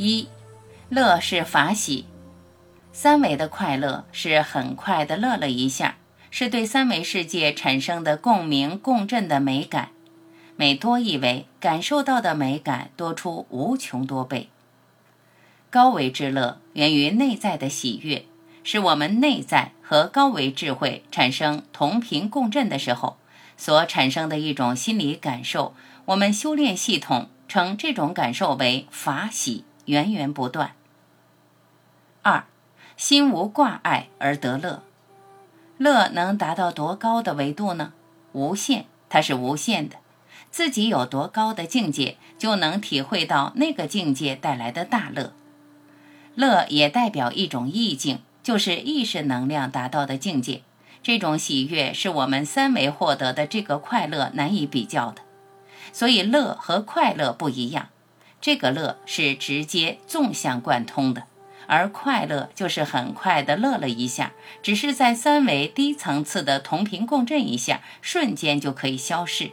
一，乐是法喜，三维的快乐是很快的乐了一下，是对三维世界产生的共鸣共振的美感，每多一维，感受到的美感多出无穷多倍。高维之乐源于内在的喜悦，是我们内在和高维智慧产生同频共振的时候所产生的一种心理感受。我们修炼系统称这种感受为法喜。源源不断。二，心无挂碍而得乐，乐能达到多高的维度呢？无限，它是无限的。自己有多高的境界，就能体会到那个境界带来的大乐。乐也代表一种意境，就是意识能量达到的境界。这种喜悦是我们三维获得的这个快乐难以比较的。所以，乐和快乐不一样。这个乐是直接纵向贯通的，而快乐就是很快的乐了一下，只是在三维低层次的同频共振一下，瞬间就可以消逝。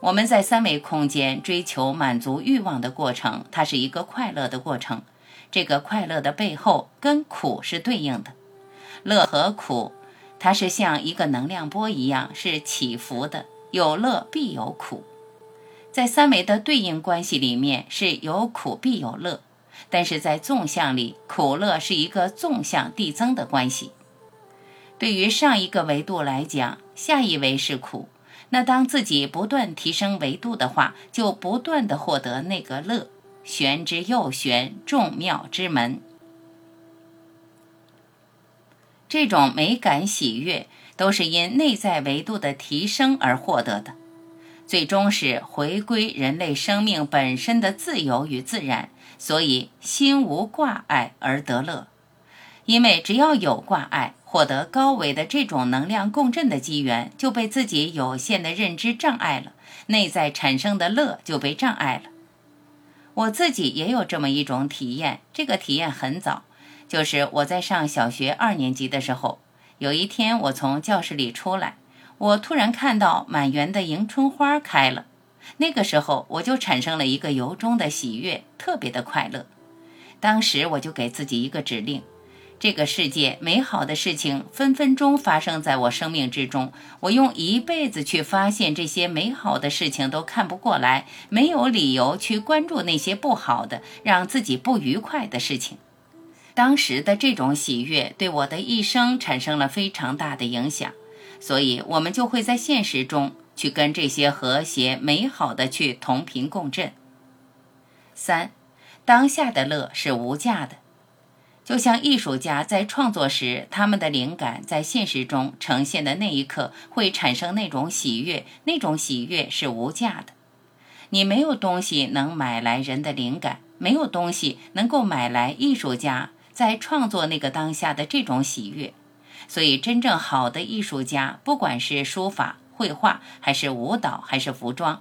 我们在三维空间追求满足欲望的过程，它是一个快乐的过程。这个快乐的背后跟苦是对应的，乐和苦，它是像一个能量波一样，是起伏的，有乐必有苦。在三维的对应关系里面是有苦必有乐，但是在纵向里，苦乐是一个纵向递增的关系。对于上一个维度来讲，下一维是苦，那当自己不断提升维度的话，就不断的获得那个乐，玄之又玄，众妙之门。这种美感喜悦，都是因内在维度的提升而获得的。最终是回归人类生命本身的自由与自然，所以心无挂碍而得乐。因为只要有挂碍，获得高维的这种能量共振的机缘就被自己有限的认知障碍了，内在产生的乐就被障碍了。我自己也有这么一种体验，这个体验很早，就是我在上小学二年级的时候，有一天我从教室里出来。我突然看到满园的迎春花开了，那个时候我就产生了一个由衷的喜悦，特别的快乐。当时我就给自己一个指令：这个世界美好的事情分分钟发生在我生命之中，我用一辈子去发现这些美好的事情都看不过来，没有理由去关注那些不好的、让自己不愉快的事情。当时的这种喜悦对我的一生产生了非常大的影响。所以，我们就会在现实中去跟这些和谐美好的去同频共振。三，当下的乐是无价的，就像艺术家在创作时，他们的灵感在现实中呈现的那一刻，会产生那种喜悦，那种喜悦是无价的。你没有东西能买来人的灵感，没有东西能够买来艺术家在创作那个当下的这种喜悦。所以，真正好的艺术家，不管是书法、绘画，还是舞蹈，还是服装，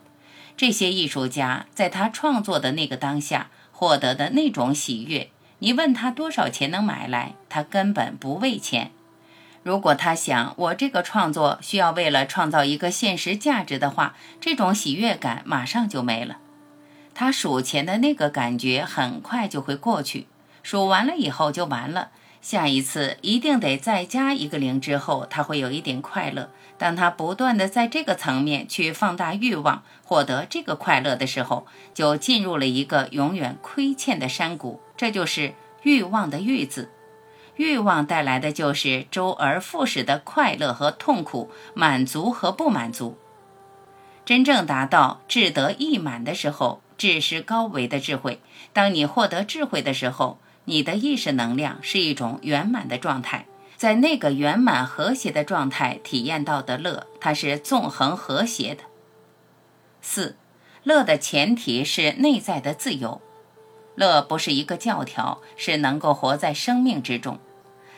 这些艺术家在他创作的那个当下获得的那种喜悦，你问他多少钱能买来，他根本不为钱。如果他想我这个创作需要为了创造一个现实价值的话，这种喜悦感马上就没了。他数钱的那个感觉很快就会过去，数完了以后就完了。下一次一定得再加一个零之后，他会有一点快乐。当他不断的在这个层面去放大欲望，获得这个快乐的时候，就进入了一个永远亏欠的山谷。这就是欲望的欲字，欲望带来的就是周而复始的快乐和痛苦，满足和不满足。真正达到志得意满的时候，志是高维的智慧。当你获得智慧的时候，你的意识能量是一种圆满的状态，在那个圆满和谐的状态体验到的乐，它是纵横和谐的。四，乐的前提是内在的自由。乐不是一个教条，是能够活在生命之中，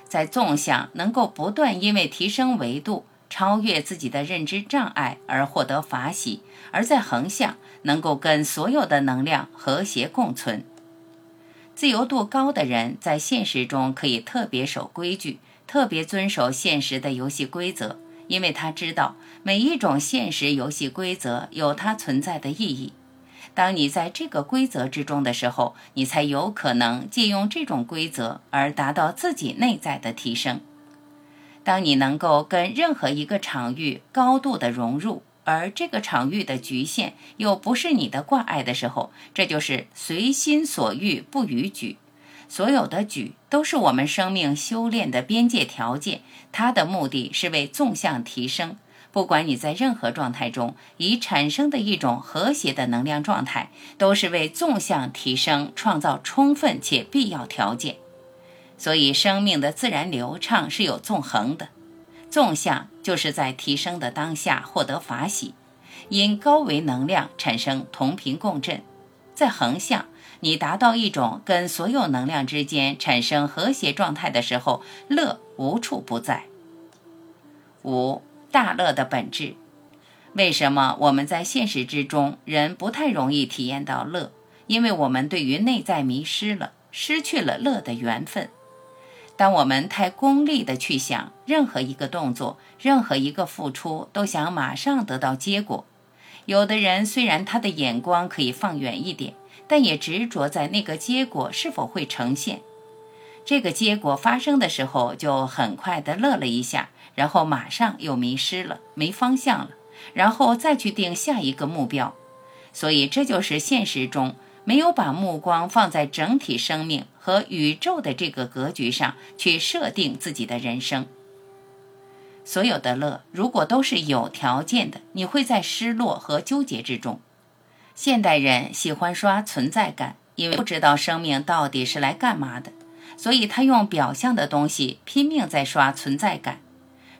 在纵向能够不断因为提升维度。超越自己的认知障碍而获得法喜，而在横向能够跟所有的能量和谐共存。自由度高的人在现实中可以特别守规矩，特别遵守现实的游戏规则，因为他知道每一种现实游戏规则有它存在的意义。当你在这个规则之中的时候，你才有可能借用这种规则而达到自己内在的提升。当你能够跟任何一个场域高度的融入，而这个场域的局限又不是你的挂碍的时候，这就是随心所欲不逾矩。所有的矩都是我们生命修炼的边界条件，它的目的是为纵向提升。不管你在任何状态中已产生的一种和谐的能量状态，都是为纵向提升创造充分且必要条件。所以，生命的自然流畅是有纵横的，纵向就是在提升的当下获得法喜，因高维能量产生同频共振；在横向，你达到一种跟所有能量之间产生和谐状态的时候，乐无处不在。五大乐的本质，为什么我们在现实之中人不太容易体验到乐？因为我们对于内在迷失了，失去了乐的缘分。当我们太功利的去想任何一个动作、任何一个付出，都想马上得到结果。有的人虽然他的眼光可以放远一点，但也执着在那个结果是否会呈现。这个结果发生的时候，就很快的乐了一下，然后马上又迷失了，没方向了，然后再去定下一个目标。所以这就是现实中。没有把目光放在整体生命和宇宙的这个格局上去设定自己的人生。所有的乐如果都是有条件的，你会在失落和纠结之中。现代人喜欢刷存在感，因为不知道生命到底是来干嘛的，所以他用表象的东西拼命在刷存在感。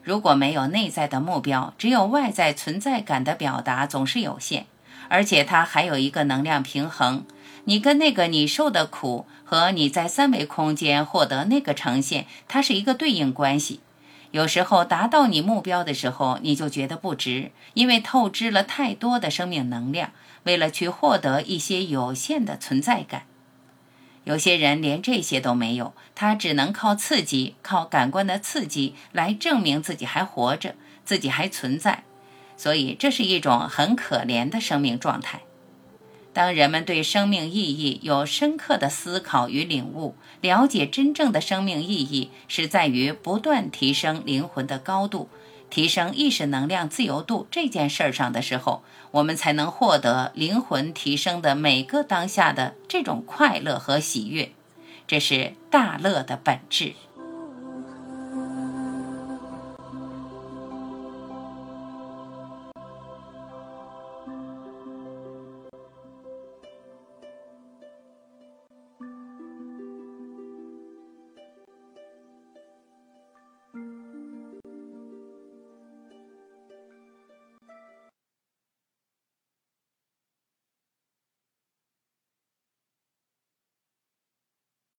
如果没有内在的目标，只有外在存在感的表达总是有限，而且它还有一个能量平衡。你跟那个你受的苦和你在三维空间获得那个呈现，它是一个对应关系。有时候达到你目标的时候，你就觉得不值，因为透支了太多的生命能量，为了去获得一些有限的存在感。有些人连这些都没有，他只能靠刺激，靠感官的刺激来证明自己还活着，自己还存在。所以这是一种很可怜的生命状态。当人们对生命意义有深刻的思考与领悟，了解真正的生命意义是在于不断提升灵魂的高度，提升意识能量自由度这件事儿上的时候，我们才能获得灵魂提升的每个当下的这种快乐和喜悦，这是大乐的本质。